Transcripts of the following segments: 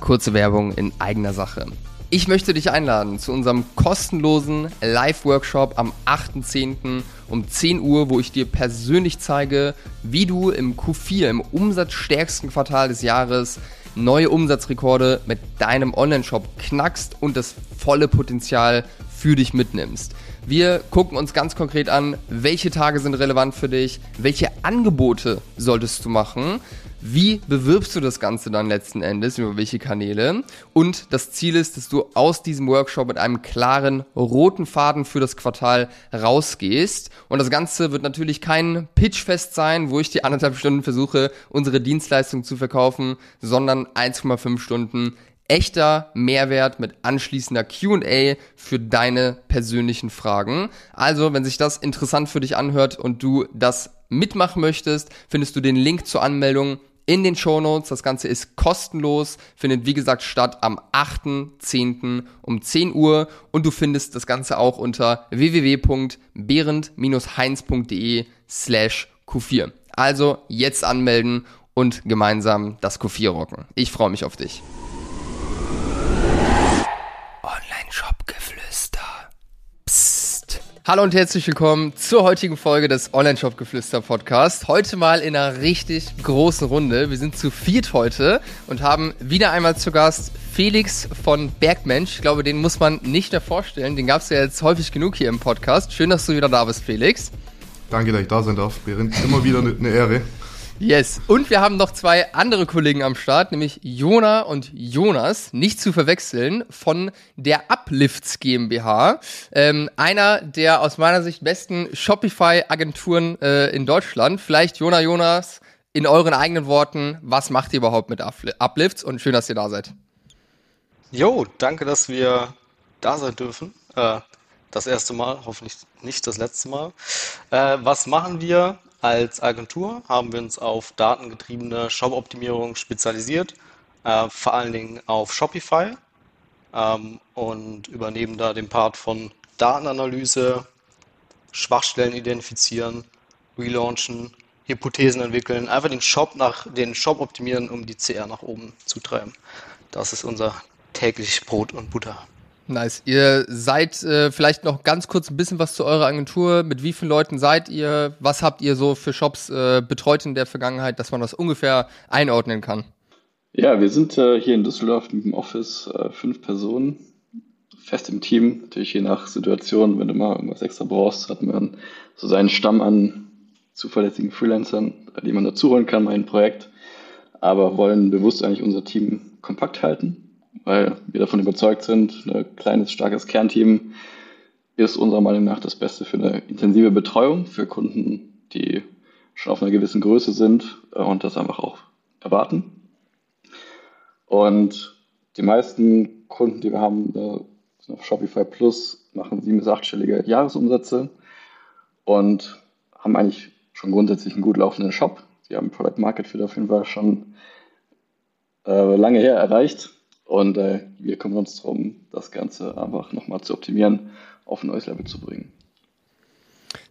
kurze Werbung in eigener Sache. Ich möchte dich einladen zu unserem kostenlosen Live-Workshop am 8.10. um 10 Uhr, wo ich dir persönlich zeige, wie du im Q4, im umsatzstärksten Quartal des Jahres, neue Umsatzrekorde mit deinem Online-Shop knackst und das volle Potenzial für dich mitnimmst. Wir gucken uns ganz konkret an, welche Tage sind relevant für dich, welche Angebote solltest du machen, wie bewirbst du das Ganze dann letzten Endes, über welche Kanäle? Und das Ziel ist, dass du aus diesem Workshop mit einem klaren roten Faden für das Quartal rausgehst. Und das Ganze wird natürlich kein Pitchfest sein, wo ich die anderthalb Stunden versuche, unsere Dienstleistung zu verkaufen, sondern 1,5 Stunden echter Mehrwert mit anschließender QA für deine persönlichen Fragen. Also, wenn sich das interessant für dich anhört und du das mitmachen möchtest, findest du den Link zur Anmeldung in den Show Notes. Das Ganze ist kostenlos, findet wie gesagt statt am 8.10. um 10 Uhr und du findest das Ganze auch unter www.behrend-heinz.de slash Q4. Also jetzt anmelden und gemeinsam das Q4 rocken. Ich freue mich auf dich. Hallo und herzlich willkommen zur heutigen Folge des Online-Shop-Geflüster Podcast. Heute mal in einer richtig großen Runde. Wir sind zu viert heute und haben wieder einmal zu Gast Felix von Bergmensch. Ich glaube, den muss man nicht mehr vorstellen. Den gab es ja jetzt häufig genug hier im Podcast. Schön, dass du wieder da bist, Felix. Danke, dass ich da sein darf. Immer wieder eine Ehre. Yes. Und wir haben noch zwei andere Kollegen am Start, nämlich Jona und Jonas, nicht zu verwechseln, von der Uplifts GmbH. Ähm, einer der aus meiner Sicht besten Shopify-Agenturen äh, in Deutschland. Vielleicht Jona, Jonas, in euren eigenen Worten, was macht ihr überhaupt mit Uplifts? Und schön, dass ihr da seid. Jo, danke, dass wir da sein dürfen. Äh, das erste Mal, hoffentlich nicht das letzte Mal. Äh, was machen wir? Als Agentur haben wir uns auf datengetriebene Shop-Optimierung spezialisiert, äh, vor allen Dingen auf Shopify ähm, und übernehmen da den Part von Datenanalyse, Schwachstellen identifizieren, relaunchen, Hypothesen entwickeln, einfach den Shop nach den Shop optimieren, um die CR nach oben zu treiben. Das ist unser täglich Brot und Butter. Nice. Ihr seid äh, vielleicht noch ganz kurz ein bisschen was zu eurer Agentur. Mit wie vielen Leuten seid ihr? Was habt ihr so für Shops äh, betreut in der Vergangenheit, dass man das ungefähr einordnen kann? Ja, wir sind äh, hier in Düsseldorf mit dem Office äh, fünf Personen, fest im Team. Natürlich je nach Situation, wenn du mal irgendwas extra brauchst, hat man so seinen Stamm an zuverlässigen Freelancern, die man dazu holen kann, mein Projekt. Aber wollen bewusst eigentlich unser Team kompakt halten weil wir davon überzeugt sind, ein kleines, starkes Kernteam ist unserer Meinung nach das Beste für eine intensive Betreuung für Kunden, die schon auf einer gewissen Größe sind und das einfach auch erwarten. Und die meisten Kunden, die wir haben, sind auf Shopify Plus, machen sieben- bis achtstellige Jahresumsätze und haben eigentlich schon grundsätzlich einen gut laufenden Shop. Sie haben Product Market Fit auf jeden Fall schon äh, lange her erreicht und äh, wir kümmern uns darum, das Ganze einfach nochmal zu optimieren, auf ein neues Level zu bringen.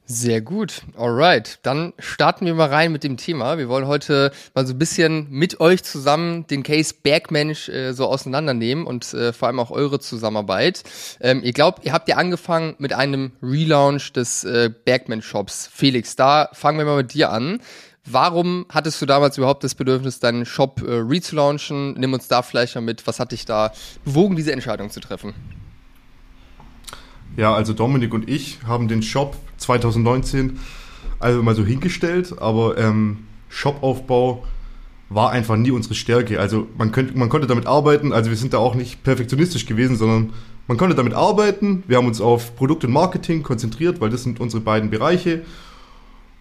Sehr gut. Alright. Dann starten wir mal rein mit dem Thema. Wir wollen heute mal so ein bisschen mit euch zusammen den Case Bergmensch äh, so auseinandernehmen und äh, vor allem auch eure Zusammenarbeit. Ähm, ihr glaubt, ihr habt ja angefangen mit einem Relaunch des äh, Bergmensch Shops. Felix, da fangen wir mal mit dir an. Warum hattest du damals überhaupt das Bedürfnis, deinen Shop äh, relaunchen? Nimm uns da vielleicht mal mit. Was hat dich da bewogen, diese Entscheidung zu treffen? Ja, also Dominik und ich haben den Shop 2019 also mal so hingestellt, aber ähm, Shopaufbau war einfach nie unsere Stärke. Also man, könnte, man konnte damit arbeiten, also wir sind da auch nicht perfektionistisch gewesen, sondern man konnte damit arbeiten. Wir haben uns auf Produkt und Marketing konzentriert, weil das sind unsere beiden Bereiche.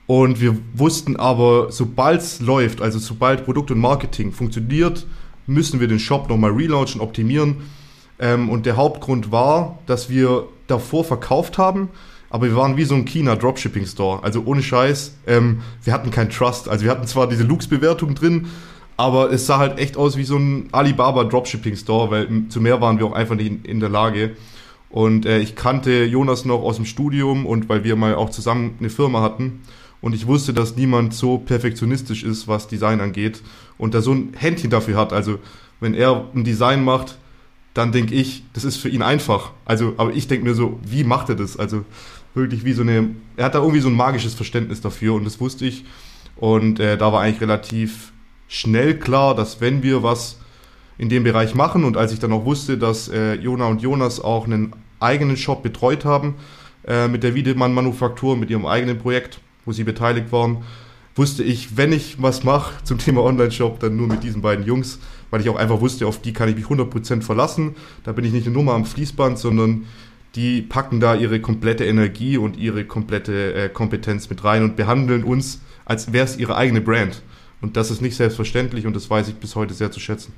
Und wir wussten aber, sobald es läuft, also sobald Produkt und Marketing funktioniert, müssen wir den Shop nochmal relaunchen, optimieren. Ähm, und der Hauptgrund war, dass wir davor verkauft haben, aber wir waren wie so ein China Dropshipping Store. Also ohne Scheiß, ähm, wir hatten kein Trust. Also wir hatten zwar diese Lux-Bewertung drin, aber es sah halt echt aus wie so ein Alibaba Dropshipping Store, weil zu mehr waren wir auch einfach nicht in, in der Lage. Und äh, ich kannte Jonas noch aus dem Studium und weil wir mal auch zusammen eine Firma hatten. Und ich wusste, dass niemand so perfektionistisch ist, was Design angeht und da so ein Händchen dafür hat. Also wenn er ein Design macht, dann denke ich, das ist für ihn einfach. Also, aber ich denke mir so, wie macht er das? Also wirklich wie so eine, er hat da irgendwie so ein magisches Verständnis dafür und das wusste ich. Und äh, da war eigentlich relativ schnell klar, dass wenn wir was in dem Bereich machen und als ich dann auch wusste, dass äh, Jona und Jonas auch einen eigenen Shop betreut haben äh, mit der Wiedemann Manufaktur, mit ihrem eigenen Projekt, wo sie beteiligt waren, wusste ich, wenn ich was mache zum Thema Online-Shop, dann nur mit diesen beiden Jungs, weil ich auch einfach wusste, auf die kann ich mich 100% verlassen. Da bin ich nicht eine Nummer am Fließband, sondern die packen da ihre komplette Energie und ihre komplette äh, Kompetenz mit rein und behandeln uns, als wäre es ihre eigene Brand. Und das ist nicht selbstverständlich und das weiß ich bis heute sehr zu schätzen.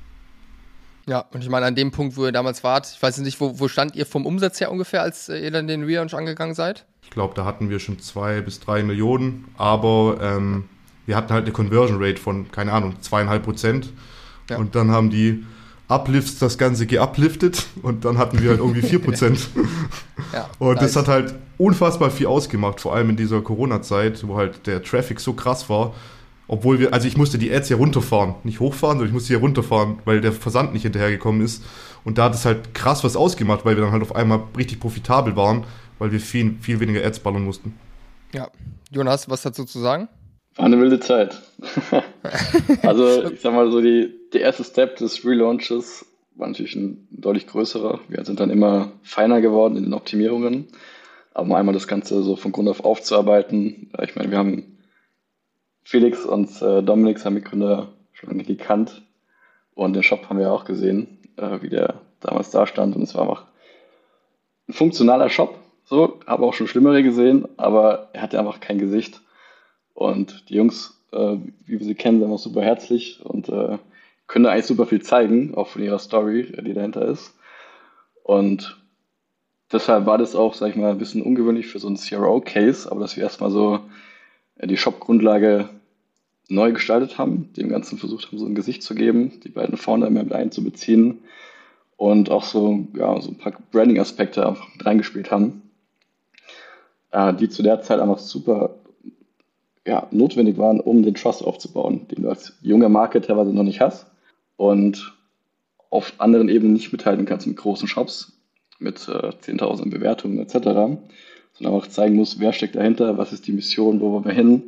Ja, und ich meine, an dem Punkt, wo ihr damals wart, ich weiß nicht, wo, wo stand ihr vom Umsatz her ungefähr, als äh, ihr dann den Relaunch angegangen seid? Ich glaube, da hatten wir schon zwei bis drei Millionen, aber ähm, wir hatten halt eine Conversion Rate von, keine Ahnung, zweieinhalb Prozent. Ja. Und dann haben die Uplifts das Ganze geupliftet und dann hatten wir halt irgendwie 4%. ja, und nice. das hat halt unfassbar viel ausgemacht, vor allem in dieser Corona-Zeit, wo halt der Traffic so krass war. Obwohl wir, also ich musste die Ads hier runterfahren, nicht hochfahren, sondern ich musste hier runterfahren, weil der Versand nicht hinterhergekommen ist. Und da hat es halt krass was ausgemacht, weil wir dann halt auf einmal richtig profitabel waren, weil wir viel, viel weniger Ads ballern mussten. Ja. Jonas, was dazu zu sagen? War eine wilde Zeit. also, ich sag mal so, die, der erste Step des Relaunches war natürlich ein deutlich größerer. Wir sind dann immer feiner geworden in den Optimierungen. Aber einmal das Ganze so von Grund auf aufzuarbeiten. Ich meine, wir haben Felix und äh, Dominik, haben die Gründer, schon lange gekannt. Und den Shop haben wir auch gesehen, äh, wie der damals da stand. Und es war einfach ein funktionaler Shop. So, habe auch schon schlimmere gesehen, aber er hatte einfach kein Gesicht. Und die Jungs, äh, wie wir sie kennen, sind auch super herzlich und äh, können da eigentlich super viel zeigen, auch von ihrer Story, die dahinter ist. Und deshalb war das auch, sag ich mal, ein bisschen ungewöhnlich für so einen CRO-Case, aber dass wir erstmal so äh, die Shop-Grundlage neu gestaltet haben, dem Ganzen versucht haben, so ein Gesicht zu geben, die beiden vorne mehr mit einzubeziehen und auch so, ja, so ein paar Branding-Aspekte einfach mit reingespielt haben, äh, die zu der Zeit einfach super ja, notwendig waren, um den Trust aufzubauen, den du als junger Marke teilweise noch nicht hast und auf anderen Ebenen nicht mithalten kannst mit großen Shops, mit äh, 10.000 Bewertungen etc., sondern auch zeigen musst, wer steckt dahinter, was ist die Mission, wo wollen wir hin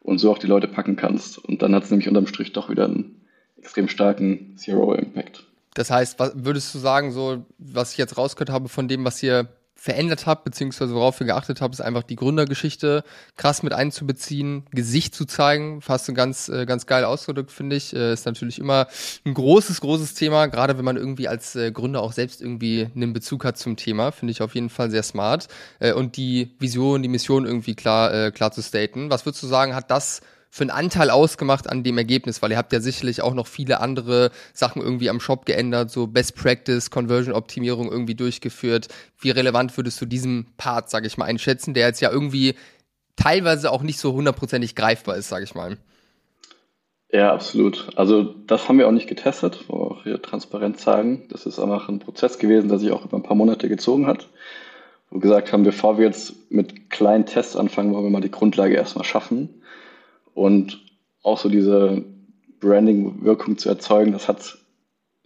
und so auch die Leute packen kannst. Und dann hat es nämlich unterm Strich doch wieder einen extrem starken Zero-Impact. Das heißt, was würdest du sagen, so was ich jetzt rausgehört habe von dem, was ihr verändert habe, beziehungsweise worauf wir geachtet haben, ist einfach die Gründergeschichte krass mit einzubeziehen, Gesicht zu zeigen, fast ein ganz, äh, ganz geil ausgedrückt, finde ich. Äh, ist natürlich immer ein großes, großes Thema, gerade wenn man irgendwie als äh, Gründer auch selbst irgendwie einen Bezug hat zum Thema, finde ich auf jeden Fall sehr smart. und die Vision, die Mission irgendwie klar, klar zu staten. Was würdest du sagen, hat das für einen Anteil ausgemacht an dem Ergebnis? Weil ihr habt ja sicherlich auch noch viele andere Sachen irgendwie am Shop geändert, so Best Practice, Conversion-Optimierung irgendwie durchgeführt. Wie relevant würdest du diesen Part, sage ich mal, einschätzen, der jetzt ja irgendwie teilweise auch nicht so hundertprozentig greifbar ist, sage ich mal? Ja, absolut. Also das haben wir auch nicht getestet, wo wir auch hier transparent sagen. Das ist einfach ein Prozess gewesen, der sich auch über ein paar Monate gezogen hat. Wo gesagt haben, bevor wir jetzt mit kleinen Tests anfangen, wollen wir mal die Grundlage erstmal schaffen und auch so diese Branding-Wirkung zu erzeugen, das hat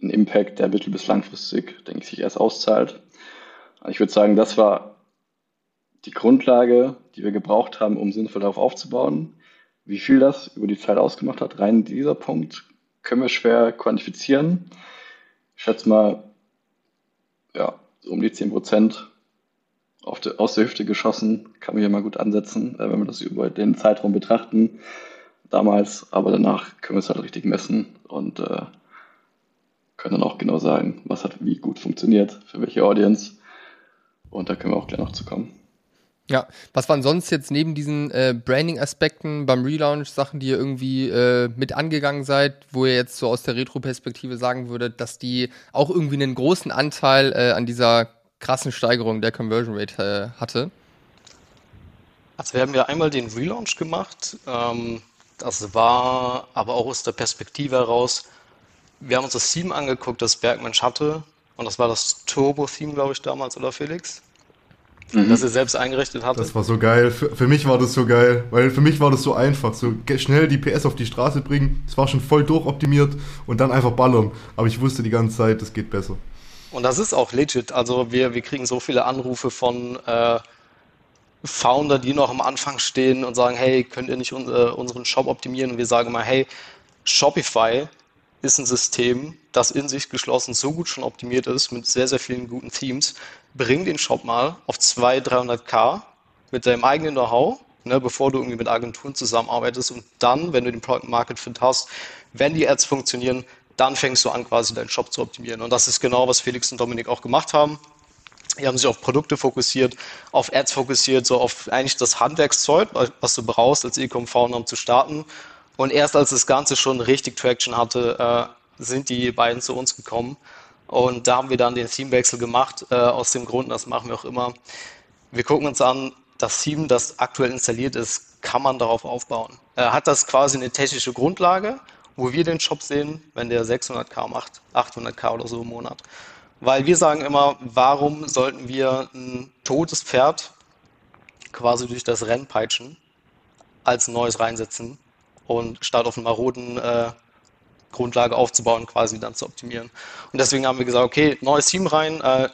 einen Impact, der mittel- bis langfristig, denke ich, sich erst auszahlt. Also ich würde sagen, das war die Grundlage, die wir gebraucht haben, um sinnvoll darauf aufzubauen. Wie viel das über die Zeit ausgemacht hat, rein dieser Punkt, können wir schwer quantifizieren. Ich schätze mal, ja, so um die 10 Prozent de, aus der Hüfte geschossen, kann man hier mal gut ansetzen, äh, wenn wir das über den Zeitraum betrachten. Damals, aber danach können wir es halt richtig messen und äh, können dann auch genau sagen, was hat wie gut funktioniert, für welche Audience. Und da können wir auch gleich noch zu kommen. Ja, was waren sonst jetzt neben diesen äh, Branding-Aspekten beim Relaunch Sachen, die ihr irgendwie äh, mit angegangen seid, wo ihr jetzt so aus der Retro-Perspektive sagen würdet, dass die auch irgendwie einen großen Anteil äh, an dieser krassen Steigerung der Conversion Rate äh, hatte? Also wir haben ja einmal den Relaunch gemacht. Ähm, das war aber auch aus der Perspektive heraus, wir haben uns das Theme angeguckt, das Bergmensch hatte. Und das war das Turbo-Theme, glaube ich, damals, oder Felix? mhm. das ihr selbst eingerichtet hattet? Das war so geil. Für, für, mich war das so geil, weil für mich war das so einfach. So schnell die PS auf die Straße bringen. Es war schon voll durchoptimiert und dann einfach ballern. Aber ich wusste die ganze Zeit, das geht besser. Und das ist auch legit. Also wir, wir kriegen so viele Anrufe von äh, Founder, die noch am Anfang stehen und sagen, hey, könnt ihr nicht un äh, unseren Shop optimieren? Und wir sagen mal, hey, Shopify ist ein System, das in sich geschlossen so gut schon optimiert ist, mit sehr, sehr vielen guten Themes. Bring den Shop mal auf 200, 300k mit deinem eigenen Know-how, ne, bevor du irgendwie mit Agenturen zusammenarbeitest und dann, wenn du den Product Market Fit hast, wenn die Ads funktionieren, dann fängst du an, quasi deinen Shop zu optimieren. Und das ist genau, was Felix und Dominik auch gemacht haben. Die haben sich auf Produkte fokussiert, auf Ads fokussiert, so auf eigentlich das Handwerkszeug, was du brauchst als E-Com-Founder, um zu starten. Und erst als das Ganze schon richtig Traction hatte, äh, sind die beiden zu uns gekommen. Und da haben wir dann den Themewechsel gemacht, äh, aus dem Grund, das machen wir auch immer. Wir gucken uns an, das Theme, das aktuell installiert ist, kann man darauf aufbauen. Äh, hat das quasi eine technische Grundlage, wo wir den Shop sehen, wenn der 600k macht, 800k oder so im Monat. Weil wir sagen immer, warum sollten wir ein totes Pferd quasi durch das Rennen peitschen, als neues reinsetzen und statt auf einer maroden äh, Grundlage aufzubauen, quasi dann zu optimieren. Und deswegen haben wir gesagt, okay, neues Team rein, äh,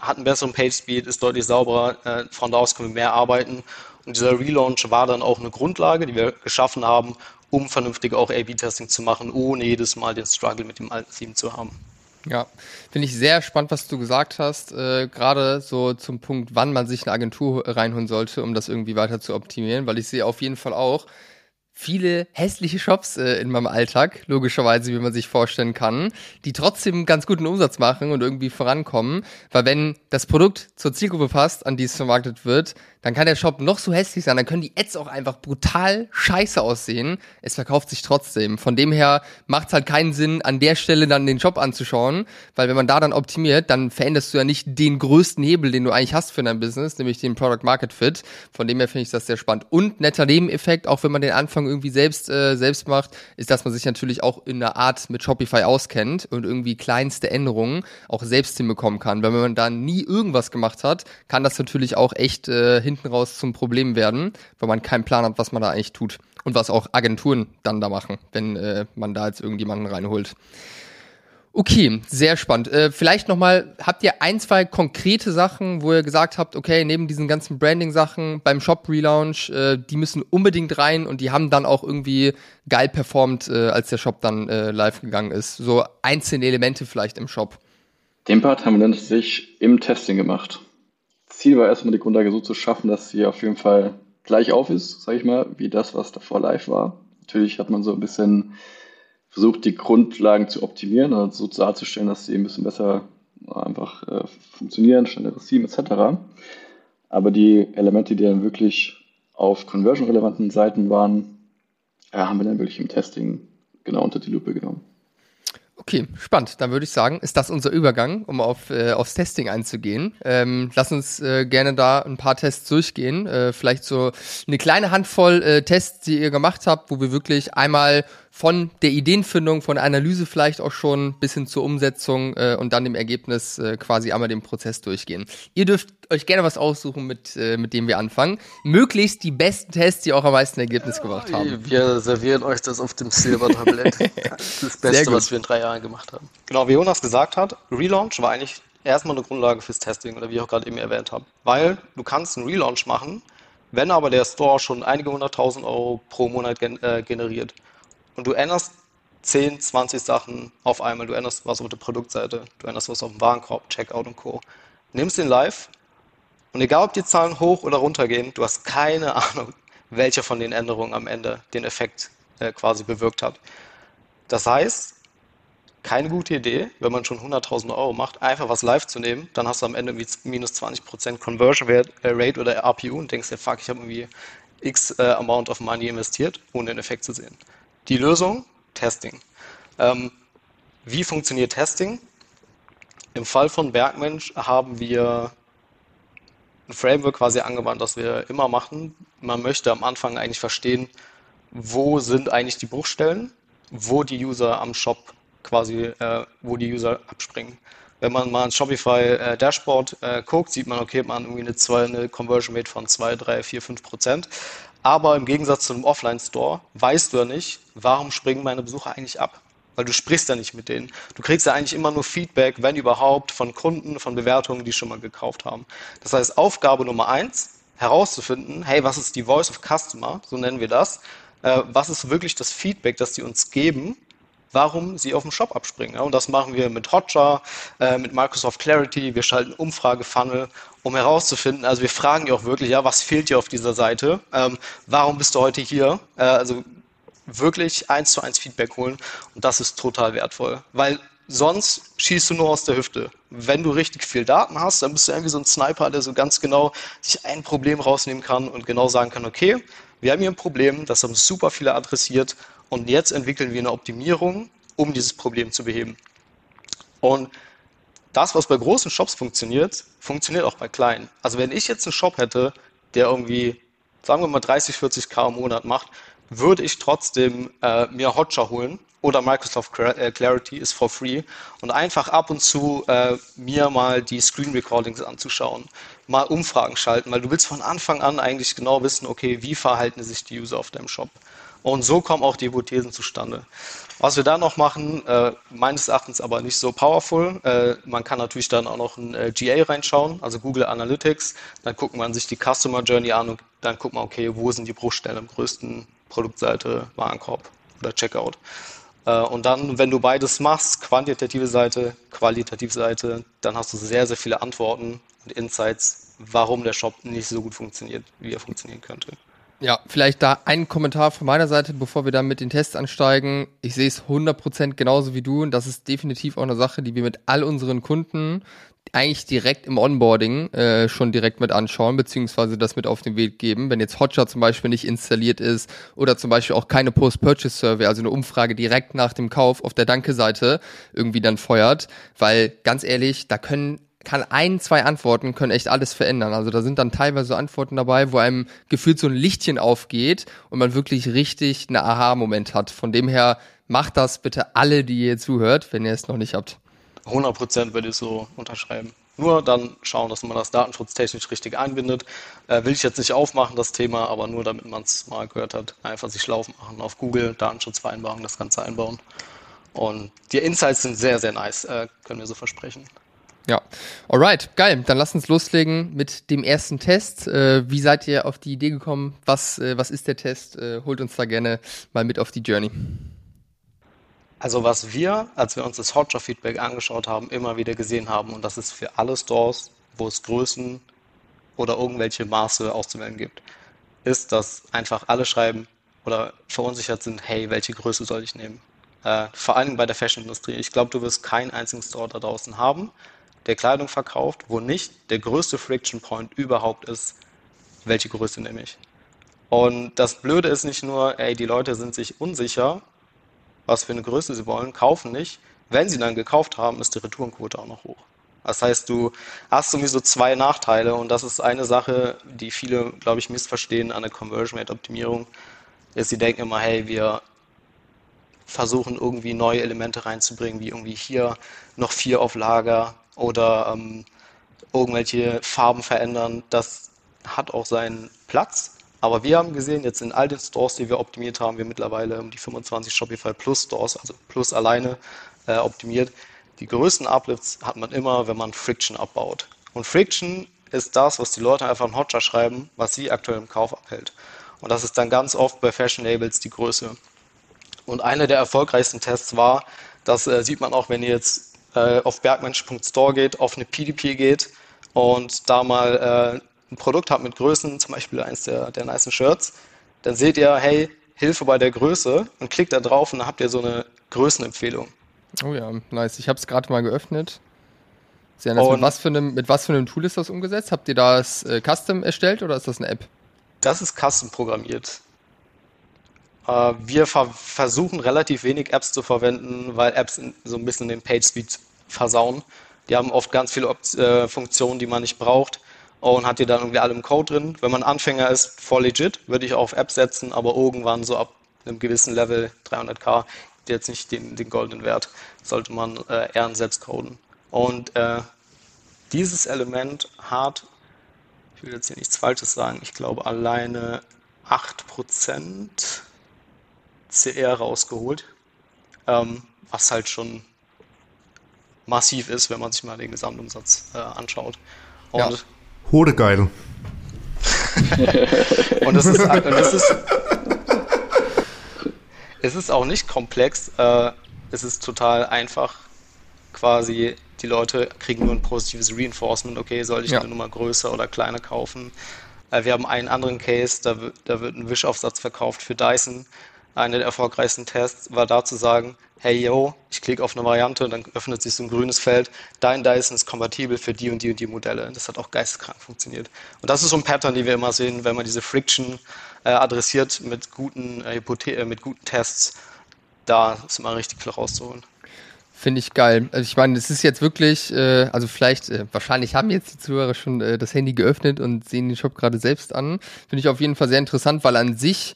hat einen besseren Page Speed, ist deutlich sauberer, äh, von da aus können wir mehr arbeiten. Und dieser Relaunch war dann auch eine Grundlage, die wir geschaffen haben, um vernünftig auch A-B-Testing zu machen, ohne jedes Mal den Struggle mit dem alten Theme zu haben. Ja, finde ich sehr spannend, was du gesagt hast. Äh, Gerade so zum Punkt, wann man sich eine Agentur reinholen sollte, um das irgendwie weiter zu optimieren, weil ich sehe auf jeden Fall auch, viele hässliche Shops äh, in meinem Alltag, logischerweise, wie man sich vorstellen kann, die trotzdem ganz guten Umsatz machen und irgendwie vorankommen, weil wenn das Produkt zur Zielgruppe passt, an die es vermarktet wird, dann kann der Shop noch so hässlich sein, dann können die Ads auch einfach brutal scheiße aussehen. Es verkauft sich trotzdem. Von dem her macht es halt keinen Sinn, an der Stelle dann den Shop anzuschauen, weil wenn man da dann optimiert, dann veränderst du ja nicht den größten Hebel, den du eigentlich hast für dein Business, nämlich den Product Market Fit. Von dem her finde ich das sehr spannend. Und netter Nebeneffekt, auch wenn man den Anfang irgendwie selbst, äh, selbst macht, ist, dass man sich natürlich auch in einer Art mit Shopify auskennt und irgendwie kleinste Änderungen auch selbst hinbekommen kann. Weil wenn man da nie irgendwas gemacht hat, kann das natürlich auch echt äh, hinten raus zum Problem werden, weil man keinen Plan hat, was man da eigentlich tut. Und was auch Agenturen dann da machen, wenn äh, man da jetzt irgendjemanden reinholt. Okay, sehr spannend. Äh, vielleicht nochmal, habt ihr ein, zwei konkrete Sachen, wo ihr gesagt habt, okay, neben diesen ganzen Branding-Sachen beim Shop-Relaunch, äh, die müssen unbedingt rein und die haben dann auch irgendwie geil performt, äh, als der Shop dann äh, live gegangen ist. So einzelne Elemente vielleicht im Shop. Den Part haben wir dann sich im Testing gemacht. Ziel war erstmal die Grundlage so zu schaffen, dass sie auf jeden Fall gleich auf ist, sage ich mal, wie das, was davor live war. Natürlich hat man so ein bisschen versucht, die Grundlagen zu optimieren und so darzustellen, dass sie ein bisschen besser einfach äh, funktionieren, schnelleres Team etc. Aber die Elemente, die dann wirklich auf conversion-relevanten Seiten waren, äh, haben wir dann wirklich im Testing genau unter die Lupe genommen. Okay, spannend. Dann würde ich sagen, ist das unser Übergang, um auf, äh, aufs Testing einzugehen. Ähm, lass uns äh, gerne da ein paar Tests durchgehen. Äh, vielleicht so eine kleine Handvoll äh, Tests, die ihr gemacht habt, wo wir wirklich einmal von der Ideenfindung, von der Analyse vielleicht auch schon bis hin zur Umsetzung äh, und dann dem Ergebnis äh, quasi einmal den Prozess durchgehen. Ihr dürft euch gerne was aussuchen, mit, äh, mit dem wir anfangen. Möglichst die besten Tests, die auch am meisten Ergebnis gebracht haben. Wir servieren euch das auf dem Silbertablett. das Beste, was wir in drei Jahren gemacht haben. Genau, wie Jonas gesagt hat, Relaunch war eigentlich erstmal eine Grundlage fürs Testing, oder wie ich auch gerade eben erwähnt habe. Weil du kannst einen Relaunch machen, wenn aber der Store schon einige hunderttausend Euro pro Monat gen äh, generiert und du änderst 10, 20 Sachen auf einmal. Du änderst was auf der Produktseite, du änderst was auf dem Warenkorb, Checkout und Co. Nimmst den live und egal, ob die Zahlen hoch oder runter gehen, du hast keine Ahnung, welche von den Änderungen am Ende den Effekt äh, quasi bewirkt hat. Das heißt, keine gute Idee, wenn man schon 100.000 Euro macht, einfach was live zu nehmen, dann hast du am Ende minus 20% Conversion äh, Rate oder RPU und denkst dir, fuck, ich habe irgendwie x äh, Amount of Money investiert, ohne den Effekt zu sehen. Die Lösung? Testing. Ähm, wie funktioniert Testing? Im Fall von Bergmensch haben wir ein Framework quasi angewandt, das wir immer machen. Man möchte am Anfang eigentlich verstehen, wo sind eigentlich die Bruchstellen, wo die User am Shop quasi, äh, wo die User abspringen. Wenn man mal ein Shopify äh, Dashboard äh, guckt, sieht man, okay, man irgendwie eine, eine Conversion Rate von 2, 3, 4, 5 Prozent. Aber im Gegensatz zu einem Offline-Store weißt du ja nicht, warum springen meine Besucher eigentlich ab? Weil du sprichst ja nicht mit denen. Du kriegst ja eigentlich immer nur Feedback, wenn überhaupt, von Kunden, von Bewertungen, die schon mal gekauft haben. Das heißt, Aufgabe Nummer eins, herauszufinden, hey, was ist die Voice of Customer, so nennen wir das. Äh, was ist wirklich das Feedback, das die uns geben, warum sie auf dem Shop abspringen. Ja, und das machen wir mit Hotjar, äh, mit Microsoft Clarity. Wir schalten Umfragefunnel, um herauszufinden, also wir fragen ja auch wirklich, ja, was fehlt dir auf dieser Seite? Ähm, warum bist du heute hier? Äh, also wirklich eins zu eins Feedback holen und das ist total wertvoll, weil sonst schießt du nur aus der Hüfte. Wenn du richtig viel Daten hast, dann bist du irgendwie so ein Sniper, der so ganz genau sich ein Problem rausnehmen kann und genau sagen kann, okay, wir haben hier ein Problem, das haben super viele adressiert und jetzt entwickeln wir eine Optimierung, um dieses Problem zu beheben. Und das, was bei großen Shops funktioniert, funktioniert auch bei kleinen. Also wenn ich jetzt einen Shop hätte, der irgendwie, sagen wir mal 30, 40 K im Monat macht, würde ich trotzdem äh, mir Hotjar holen oder Microsoft äh, Clarity ist for free und einfach ab und zu äh, mir mal die Screen Recordings anzuschauen, mal Umfragen schalten, weil du willst von Anfang an eigentlich genau wissen, okay, wie verhalten sich die User auf deinem Shop. Und so kommen auch die Hypothesen zustande. Was wir da noch machen, äh, meines Erachtens aber nicht so powerful. Äh, man kann natürlich dann auch noch ein äh, GA reinschauen, also Google Analytics. Dann guckt man sich die Customer Journey an und dann guckt man, okay, wo sind die Bruchstellen am größten Produktseite, Warenkorb oder Checkout. Äh, und dann, wenn du beides machst, quantitative Seite, qualitative Seite, dann hast du sehr, sehr viele Antworten und Insights, warum der Shop nicht so gut funktioniert, wie er funktionieren könnte. Ja, vielleicht da ein Kommentar von meiner Seite, bevor wir dann mit den Tests ansteigen. Ich sehe es 100% genauso wie du und das ist definitiv auch eine Sache, die wir mit all unseren Kunden eigentlich direkt im Onboarding äh, schon direkt mit anschauen, beziehungsweise das mit auf den Weg geben. Wenn jetzt Hotjar zum Beispiel nicht installiert ist oder zum Beispiel auch keine Post-Purchase-Survey, also eine Umfrage direkt nach dem Kauf auf der Danke-Seite irgendwie dann feuert, weil ganz ehrlich, da können kann ein, zwei Antworten können echt alles verändern. Also da sind dann teilweise Antworten dabei, wo einem gefühlt so ein Lichtchen aufgeht und man wirklich richtig einen Aha-Moment hat. Von dem her macht das bitte alle, die ihr zuhört, wenn ihr es noch nicht habt. 100 Prozent würde ich so unterschreiben. Nur dann schauen, dass man das datenschutztechnisch richtig einbindet. Äh, will ich jetzt nicht aufmachen, das Thema, aber nur damit man es mal gehört hat, einfach sich schlau machen auf Google, Datenschutzvereinbarung, das Ganze einbauen. Und die Insights sind sehr, sehr nice, äh, können wir so versprechen. Ja, alright, geil. Dann lasst uns loslegen mit dem ersten Test. Äh, wie seid ihr auf die Idee gekommen? Was, äh, was ist der Test? Äh, holt uns da gerne mal mit auf die Journey. Also was wir, als wir uns das Hotjar-Feedback angeschaut haben, immer wieder gesehen haben, und das ist für alle Stores, wo es Größen oder irgendwelche Maße auszuwählen gibt, ist, dass einfach alle schreiben oder verunsichert sind, hey, welche Größe soll ich nehmen? Äh, vor allem bei der Fashion-Industrie. Ich glaube, du wirst keinen einzigen Store da draußen haben, der Kleidung verkauft, wo nicht der größte Friction Point überhaupt ist, welche Größe nehme ich. Und das Blöde ist nicht nur, ey, die Leute sind sich unsicher, was für eine Größe sie wollen, kaufen nicht. Wenn sie dann gekauft haben, ist die Retourenquote auch noch hoch. Das heißt, du hast sowieso zwei Nachteile und das ist eine Sache, die viele, glaube ich, missverstehen an der Conversion Rate Optimierung, ist, sie denken immer, hey, wir versuchen irgendwie neue Elemente reinzubringen, wie irgendwie hier noch vier auf Lager, oder ähm, irgendwelche Farben verändern. Das hat auch seinen Platz. Aber wir haben gesehen, jetzt in all den Stores, die wir optimiert haben, wir mittlerweile um die 25 Shopify Plus Stores, also Plus alleine äh, optimiert. Die größten Uplifts hat man immer, wenn man Friction abbaut. Und Friction ist das, was die Leute einfach in Hotjar schreiben, was sie aktuell im Kauf abhält. Und das ist dann ganz oft bei Fashion Labels die Größe. Und einer der erfolgreichsten Tests war, das äh, sieht man auch, wenn ihr jetzt äh, auf bergmensch.store geht, auf eine PDP geht und da mal äh, ein Produkt habt mit Größen, zum Beispiel eins der, der nice Shirts, dann seht ihr, hey, Hilfe bei der Größe und klickt da drauf und dann habt ihr so eine Größenempfehlung. Oh ja, nice. Ich habe es gerade mal geöffnet. Sehr nice. Mit was, für einem, mit was für einem Tool ist das umgesetzt? Habt ihr das äh, Custom erstellt oder ist das eine App? Das ist Custom programmiert. Äh, wir ver versuchen relativ wenig Apps zu verwenden, weil Apps so ein bisschen den Page Speed versauen. Die haben oft ganz viele Op äh, Funktionen, die man nicht braucht und hat die dann irgendwie alle im Code drin. Wenn man Anfänger ist, voll legit, würde ich auch auf App setzen, aber irgendwann so ab einem gewissen Level, 300k, jetzt nicht den, den goldenen Wert, sollte man äh, eher selbst coden. Und äh, dieses Element hat, ich will jetzt hier nichts Falsches sagen, ich glaube alleine 8% CR rausgeholt, ähm, was halt schon massiv ist, wenn man sich mal den Gesamtumsatz äh, anschaut. Und ja. Hode geil. und es ist, und das ist es ist auch nicht komplex, äh, es ist total einfach, quasi die Leute kriegen nur ein positives Reinforcement, okay, soll ich ja. eine Nummer größer oder kleiner kaufen. Äh, wir haben einen anderen Case, da, da wird ein Wischaufsatz verkauft für Dyson. Einer der erfolgreichsten Tests war da zu sagen, hey yo, ich klicke auf eine Variante, dann öffnet sich so ein grünes Feld, dein Dyson ist kompatibel für die und die und die Modelle. Das hat auch geisteskrank funktioniert. Und das ist so ein Pattern, den wir immer sehen, wenn man diese Friction äh, adressiert mit guten, äh, äh, mit guten Tests, da ist immer richtig viel rauszuholen. Finde ich geil. Also ich meine, es ist jetzt wirklich, äh, also vielleicht, äh, wahrscheinlich haben jetzt die Zuhörer schon äh, das Handy geöffnet und sehen den Shop gerade selbst an. Finde ich auf jeden Fall sehr interessant, weil an sich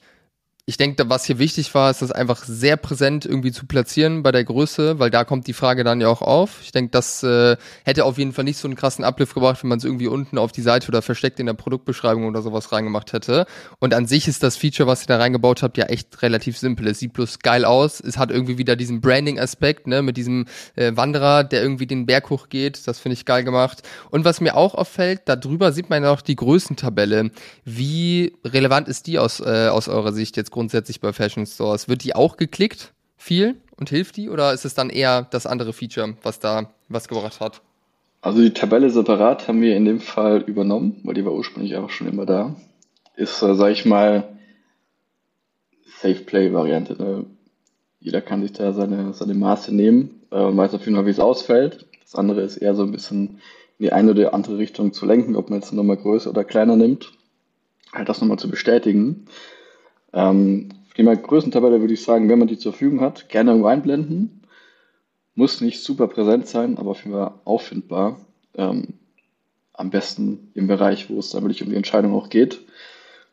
ich denke, was hier wichtig war, ist das einfach sehr präsent irgendwie zu platzieren bei der Größe, weil da kommt die Frage dann ja auch auf. Ich denke, das äh, hätte auf jeden Fall nicht so einen krassen Uplift gebracht, wenn man es irgendwie unten auf die Seite oder versteckt in der Produktbeschreibung oder sowas reingemacht hätte. Und an sich ist das Feature, was ihr da reingebaut habt, ja echt relativ simpel. Es sieht bloß geil aus. Es hat irgendwie wieder diesen Branding-Aspekt, ne, mit diesem äh, Wanderer, der irgendwie den Berg hochgeht. Das finde ich geil gemacht. Und was mir auch auffällt, da drüber sieht man ja auch die Größentabelle. Wie relevant ist die aus, äh, aus eurer Sicht jetzt grundsätzlich bei Fashion Stores? Wird die auch geklickt? Viel? Und hilft die? Oder ist es dann eher das andere Feature, was da was gebracht hat? Also die Tabelle separat haben wir in dem Fall übernommen, weil die war ursprünglich einfach schon immer da. Ist, äh, sag ich mal, Safe Play Variante. Ne? Jeder kann sich da seine, seine Maße nehmen, äh, weiß auf jeden Fall, wie es ausfällt. Das andere ist eher so ein bisschen in die eine oder andere Richtung zu lenken, ob man jetzt eine Nummer größer oder kleiner nimmt. Halt das nochmal zu bestätigen. Ähm, Thema Größentabelle würde ich sagen, wenn man die zur Verfügung hat, gerne irgendwo einblenden. Muss nicht super präsent sein, aber auf jeden Fall auffindbar. Ähm, am besten im Bereich, wo es dann wirklich um die Entscheidung auch geht.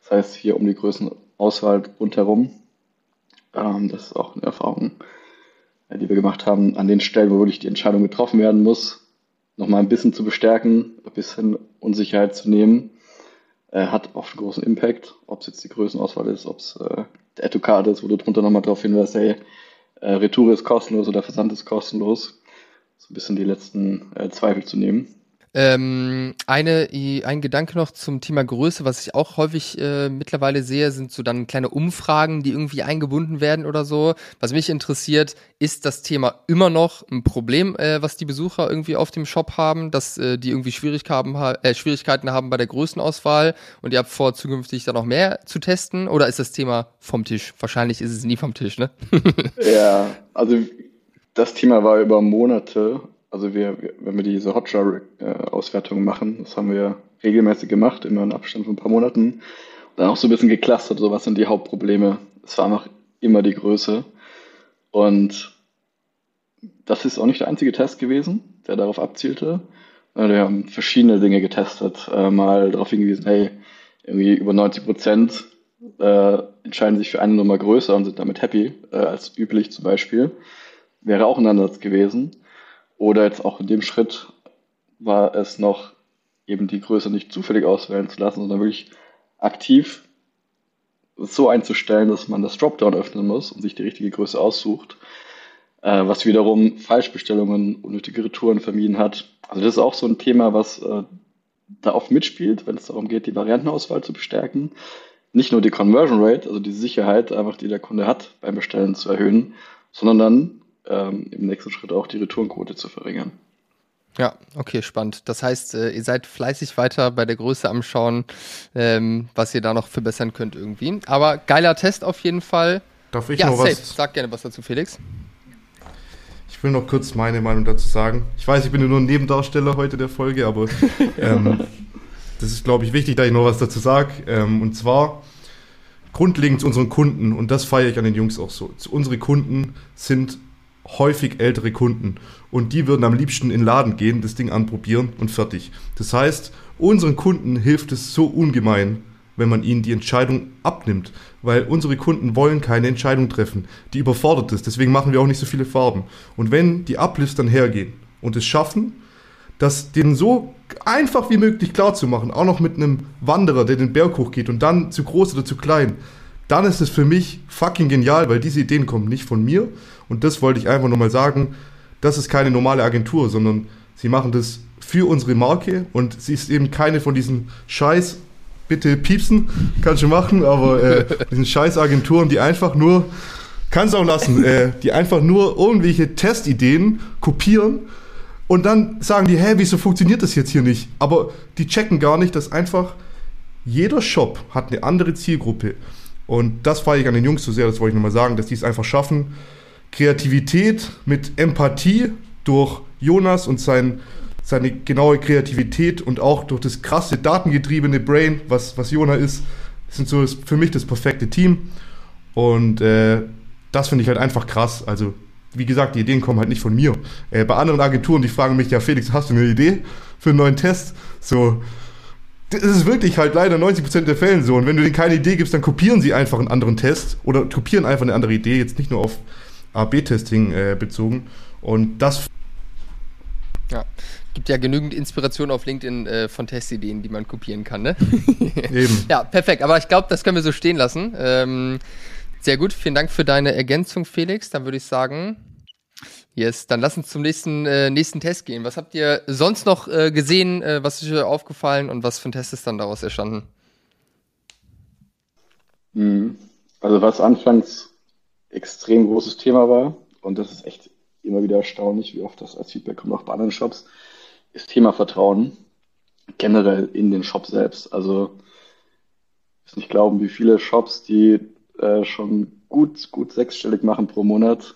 Das heißt, hier um die Größenauswahl rundherum. Ähm, das ist auch eine Erfahrung, äh, die wir gemacht haben, an den Stellen, wo wirklich die Entscheidung getroffen werden muss, nochmal ein bisschen zu bestärken, ein bisschen Unsicherheit zu nehmen äh, hat oft einen großen Impact, ob es jetzt die Größenauswahl ist, ob es äh, der Etocard ist, wo du drunter nochmal drauf hinweist, hey, äh, Retour ist kostenlos oder Versand ist kostenlos. So ein bisschen die letzten äh, Zweifel zu nehmen. Ähm, eine, ein Gedanke noch zum Thema Größe, was ich auch häufig äh, mittlerweile sehe, sind so dann kleine Umfragen, die irgendwie eingebunden werden oder so. Was mich interessiert, ist das Thema immer noch ein Problem, äh, was die Besucher irgendwie auf dem Shop haben, dass äh, die irgendwie Schwierigkeiten, äh, Schwierigkeiten haben bei der Größenauswahl und ihr habt vor, zukünftig da noch mehr zu testen? Oder ist das Thema vom Tisch? Wahrscheinlich ist es nie vom Tisch, ne? ja, also das Thema war über Monate also wir, wenn wir diese Hotjar-Auswertungen machen, das haben wir regelmäßig gemacht, immer in Abstand von ein paar Monaten, dann auch so ein bisschen geclustert, so was sind die Hauptprobleme. Es war einfach immer die Größe. Und das ist auch nicht der einzige Test gewesen, der darauf abzielte. Äh, wir haben verschiedene Dinge getestet, äh, mal darauf hingewiesen, hey, irgendwie über 90 Prozent äh, entscheiden sich für eine Nummer größer und sind damit happy, äh, als üblich zum Beispiel. Wäre auch ein Ansatz gewesen. Oder jetzt auch in dem Schritt war es noch eben die Größe nicht zufällig auswählen zu lassen, sondern wirklich aktiv so einzustellen, dass man das Dropdown öffnen muss und sich die richtige Größe aussucht, äh, was wiederum Falschbestellungen, unnötige Retouren vermieden hat. Also das ist auch so ein Thema, was äh, da oft mitspielt, wenn es darum geht, die Variantenauswahl zu bestärken. Nicht nur die Conversion Rate, also die Sicherheit einfach, die der Kunde hat beim Bestellen zu erhöhen, sondern dann ähm, im nächsten Schritt auch die Retourenquote zu verringern. Ja, okay, spannend. Das heißt, äh, ihr seid fleißig weiter bei der Größe am Schauen, ähm, was ihr da noch verbessern könnt irgendwie. Aber geiler Test auf jeden Fall. Darf ich ja, noch safe. was? Sag gerne was dazu, Felix. Ich will noch kurz meine Meinung dazu sagen. Ich weiß, ich bin nur ein Nebendarsteller heute der Folge, aber ähm, das ist, glaube ich, wichtig, dass ich noch was dazu sage. Ähm, und zwar grundlegend zu unseren Kunden, und das feiere ich an den Jungs auch so. Unsere Kunden sind häufig ältere Kunden und die würden am liebsten in den Laden gehen, das Ding anprobieren und fertig. Das heißt, unseren Kunden hilft es so ungemein, wenn man ihnen die Entscheidung abnimmt, weil unsere Kunden wollen keine Entscheidung treffen, die überfordert ist. Deswegen machen wir auch nicht so viele Farben. Und wenn die Uplifts dann hergehen und es schaffen, das denen so einfach wie möglich klar zu machen, auch noch mit einem Wanderer, der den Berg hochgeht und dann zu groß oder zu klein, dann ist es für mich fucking genial, weil diese Ideen kommen nicht von mir. Und das wollte ich einfach nochmal sagen. Das ist keine normale Agentur, sondern sie machen das für unsere Marke und sie ist eben keine von diesen Scheiß, bitte piepsen, kannst du machen, aber äh, diesen Scheiß Agenturen, die einfach nur, kannst auch lassen, äh, die einfach nur irgendwelche Testideen kopieren und dann sagen die, hä, wieso funktioniert das jetzt hier nicht? Aber die checken gar nicht, dass einfach jeder Shop hat eine andere Zielgruppe. Und das fahre ich an den Jungs so sehr, das wollte ich nochmal sagen, dass die es einfach schaffen, Kreativität mit Empathie durch Jonas und sein, seine genaue Kreativität und auch durch das krasse datengetriebene Brain, was, was Jonas ist, sind so für mich das perfekte Team. Und äh, das finde ich halt einfach krass. Also, wie gesagt, die Ideen kommen halt nicht von mir. Äh, bei anderen Agenturen, die fragen mich, ja, Felix, hast du eine Idee für einen neuen Test? So, das ist wirklich halt leider 90% der Fällen so. Und wenn du denen keine Idee gibst, dann kopieren sie einfach einen anderen Test oder kopieren einfach eine andere Idee, jetzt nicht nur auf A-B-Testing äh, bezogen. Und das. Ja, gibt ja genügend Inspiration auf LinkedIn äh, von Testideen, die man kopieren kann, ne? Eben. Ja, perfekt. Aber ich glaube, das können wir so stehen lassen. Ähm, sehr gut. Vielen Dank für deine Ergänzung, Felix. Dann würde ich sagen, Yes, dann lass uns zum nächsten, äh, nächsten Test gehen. Was habt ihr sonst noch äh, gesehen? Äh, was ist euch aufgefallen und was für ein Test ist dann daraus entstanden? Mhm. Also was anfangs extrem großes Thema war, und das ist echt immer wieder erstaunlich, wie oft das als Feedback kommt, auch bei anderen Shops, ist Thema Vertrauen. Generell in den Shop selbst. Also ich nicht glauben, wie viele Shops, die äh, schon gut, gut sechsstellig machen pro Monat,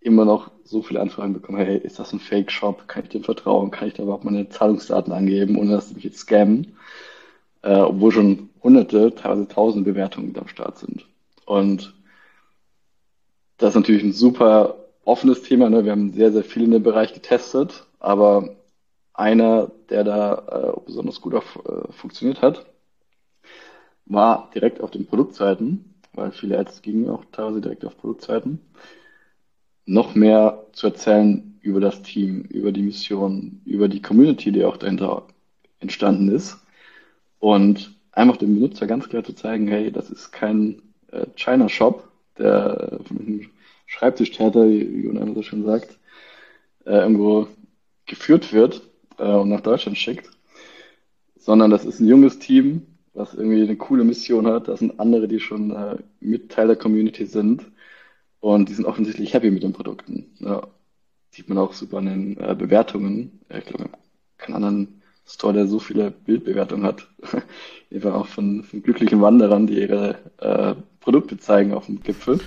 immer noch so viele Anfragen bekommen, hey, ist das ein Fake-Shop? Kann ich dem vertrauen? Kann ich da überhaupt meine Zahlungsdaten angeben, ohne dass sie mich jetzt scammen? Äh, obwohl schon hunderte, teilweise tausende Bewertungen am Start sind. Und das ist natürlich ein super offenes Thema. Ne? Wir haben sehr, sehr viel in dem Bereich getestet, aber einer, der da äh, besonders gut auf, äh, funktioniert hat, war direkt auf den Produktseiten, weil viele Ads gingen auch teilweise direkt auf Produktseiten noch mehr zu erzählen über das Team, über die Mission, über die Community, die auch dahinter entstanden ist. Und einfach dem Benutzer ganz klar zu zeigen, hey, das ist kein äh, China-Shop, der von einem Schreibtischtäter, wie Jonas so schön sagt, äh, irgendwo geführt wird äh, und nach Deutschland schickt, sondern das ist ein junges Team, was irgendwie eine coole Mission hat. Das sind andere, die schon mit Teil der Community sind und die sind offensichtlich happy mit den Produkten. Ja. Sieht man auch super an den äh, Bewertungen. Ich glaube, keinen anderen Store, der so viele Bildbewertungen hat. Einfach auch von, von, glücklichen Wanderern, die ihre äh, Produkte zeigen auf dem Gipfel.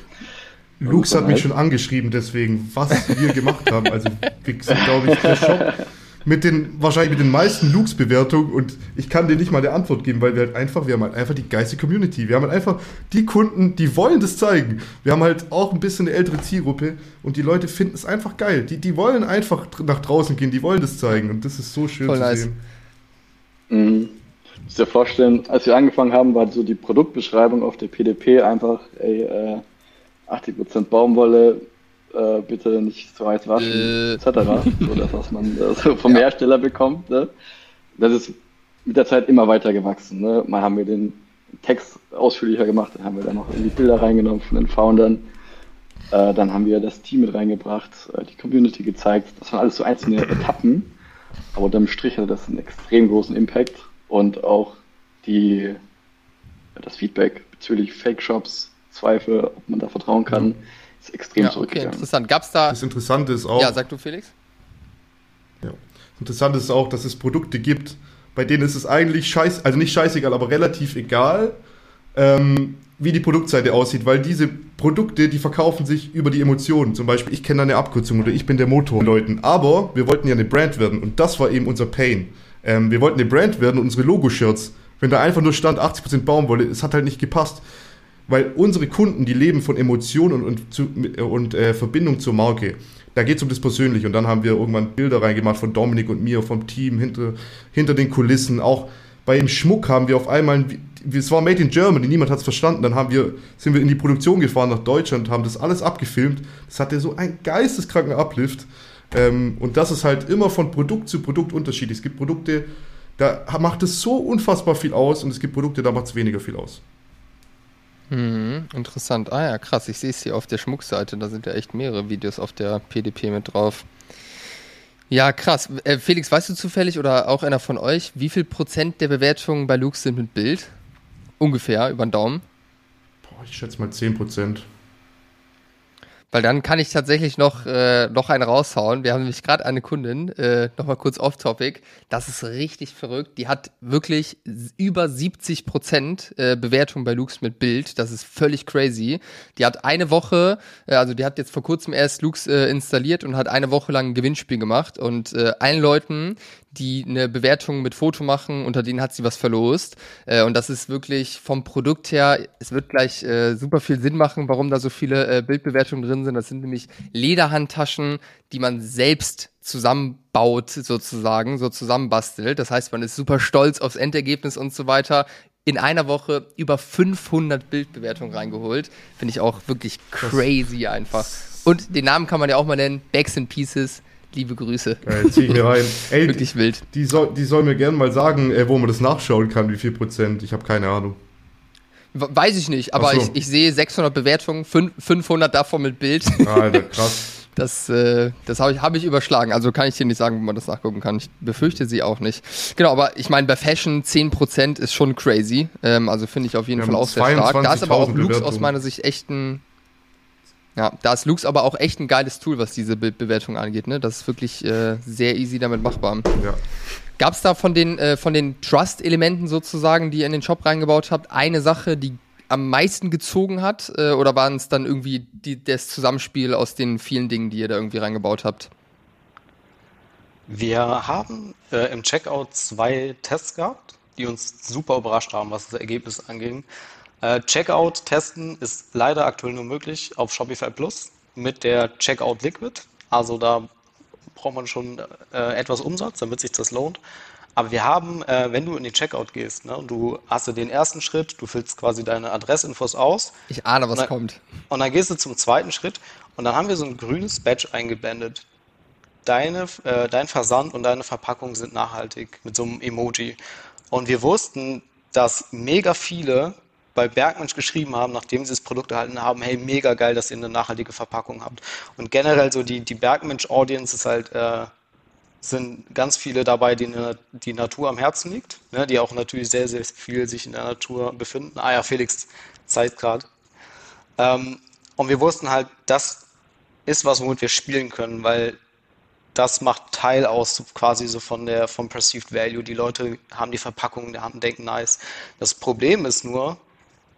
Lux hat mich halt schon angeschrieben, deswegen, was wir gemacht haben. Also, wir sind, glaube ich, der Shop mit den, wahrscheinlich mit den meisten Lux-Bewertungen und ich kann dir nicht mal eine Antwort geben, weil wir halt einfach, wir haben halt einfach die geilste Community. Wir haben halt einfach die Kunden, die wollen das zeigen. Wir haben halt auch ein bisschen eine ältere Zielgruppe und die Leute finden es einfach geil. Die, die wollen einfach nach draußen gehen, die wollen das zeigen und das ist so schön Voll zu nice. sehen. Mhm. Ich muss dir vorstellen, als wir angefangen haben, war so die Produktbeschreibung auf der PDP einfach, ey, äh, 80% Baumwolle, äh, bitte nicht zu heiß waschen, äh. etc. so das, was man äh, so vom ja. Hersteller bekommt. Ne? Das ist mit der Zeit immer weiter gewachsen. Ne? Mal haben wir den Text ausführlicher gemacht, dann haben wir dann noch die Bilder reingenommen von den Foundern. Äh, dann haben wir das Team mit reingebracht, äh, die Community gezeigt. Das waren alles so einzelne Etappen. Aber unterm Strich hatte das einen extrem großen Impact und auch die, das Feedback bezüglich Fake-Shops, Zweifel, ob man da vertrauen kann. Mhm ist extrem ja, zurückgegangen. Okay, interessant. Gab's da. Das Interessante ist auch. Ja, sag du, Felix. Ja. Das Interessante ist auch, dass es Produkte gibt, bei denen ist es eigentlich scheiß, also nicht scheißegal, aber relativ egal, ähm, wie die Produktseite aussieht, weil diese Produkte, die verkaufen sich über die Emotionen. Zum Beispiel, ich kenne eine Abkürzung oder ich bin der Motor Leuten. Aber wir wollten ja eine Brand werden und das war eben unser Pain. Ähm, wir wollten eine Brand werden, unsere Logo-Shirts. Wenn da einfach nur stand 80% Baumwolle, es hat halt nicht gepasst weil unsere Kunden, die leben von Emotionen und, und, und äh, Verbindung zur Marke. Da geht es um das Persönliche. Und dann haben wir irgendwann Bilder reingemacht von Dominik und mir, vom Team, hinter, hinter den Kulissen. Auch bei dem Schmuck haben wir auf einmal, es war Made in Germany, niemand hat es verstanden. Dann haben wir, sind wir in die Produktion gefahren nach Deutschland, haben das alles abgefilmt. Das hatte so einen geisteskranken Uplift. Ähm, und das ist halt immer von Produkt zu Produkt unterschiedlich. Es gibt Produkte, da macht es so unfassbar viel aus und es gibt Produkte, da macht es weniger viel aus. Hm, interessant. Ah ja, krass. Ich sehe es hier auf der Schmuckseite. Da sind ja echt mehrere Videos auf der PDP mit drauf. Ja, krass. Äh, Felix, weißt du zufällig oder auch einer von euch, wie viel Prozent der Bewertungen bei Lux sind mit Bild? Ungefähr, über den Daumen. Boah, ich schätze mal 10 Prozent. Weil dann kann ich tatsächlich noch, äh, noch einen raushauen. Wir haben nämlich gerade eine Kundin, äh, nochmal kurz off-topic. Das ist richtig verrückt. Die hat wirklich über 70 Prozent äh, Bewertung bei Lux mit Bild. Das ist völlig crazy. Die hat eine Woche, äh, also die hat jetzt vor kurzem erst Lux äh, installiert und hat eine Woche lang ein Gewinnspiel gemacht. Und äh, allen Leuten, die eine Bewertung mit Foto machen, unter denen hat sie was verlost. Äh, und das ist wirklich vom Produkt her, es wird gleich äh, super viel Sinn machen, warum da so viele äh, Bildbewertungen drin sind. Das sind nämlich Lederhandtaschen, die man selbst zusammenbaut, sozusagen, so zusammenbastelt. Das heißt, man ist super stolz aufs Endergebnis und so weiter. In einer Woche über 500 Bildbewertungen reingeholt. Finde ich auch wirklich crazy einfach. Und den Namen kann man ja auch mal nennen, Bags and Pieces Liebe Grüße. Geil, zieh ich mir rein. Ey, Wirklich wild. Die soll, die soll mir gerne mal sagen, äh, wo man das nachschauen kann, wie viel Prozent. Ich habe keine Ahnung. Weiß ich nicht, aber so. ich, ich sehe 600 Bewertungen, 500 davon mit Bild. Alter, krass. Das, äh, das habe ich, hab ich überschlagen. Also kann ich dir nicht sagen, wo man das nachgucken kann. Ich befürchte sie auch nicht. Genau, aber ich meine, bei Fashion 10% ist schon crazy. Ähm, also finde ich auf jeden Fall auch sehr stark. Da ist aber auch Lux aus meiner Sicht echt ein ja, da ist Lux aber auch echt ein geiles Tool, was diese Bildbewertung angeht. Ne? Das ist wirklich äh, sehr easy damit machbar. Ja. Gab es da von den, äh, von den Trust-Elementen sozusagen, die ihr in den Shop reingebaut habt, eine Sache, die am meisten gezogen hat? Äh, oder waren es dann irgendwie die, das Zusammenspiel aus den vielen Dingen, die ihr da irgendwie reingebaut habt? Wir haben äh, im Checkout zwei Tests gehabt, die uns super überrascht haben, was das Ergebnis anging. Äh, Checkout testen ist leider aktuell nur möglich auf Shopify Plus mit der Checkout Liquid. Also da braucht man schon äh, etwas Umsatz, damit sich das lohnt. Aber wir haben, äh, wenn du in den Checkout gehst, ne, und du hast du den ersten Schritt, du füllst quasi deine Adressinfos aus. Ich ahne, was dann, kommt. Und dann gehst du zum zweiten Schritt und dann haben wir so ein grünes Badge eingeblendet. Deine, äh, dein Versand und deine Verpackung sind nachhaltig mit so einem Emoji. Und wir wussten, dass mega viele bei Bergmensch geschrieben haben, nachdem sie das Produkt erhalten haben, hey, mega geil, dass ihr eine nachhaltige Verpackung habt. Und generell so die, die Bergmensch-Audience ist halt, äh, sind ganz viele dabei, denen die Natur am Herzen liegt, ne, die auch natürlich sehr, sehr viel sich in der Natur befinden. Ah ja, Felix zeigt gerade. Ähm, und wir wussten halt, das ist was, womit wir spielen können, weil das macht Teil aus quasi so von der vom Perceived Value. Die Leute haben die Verpackung, die haben denken nice. Das Problem ist nur,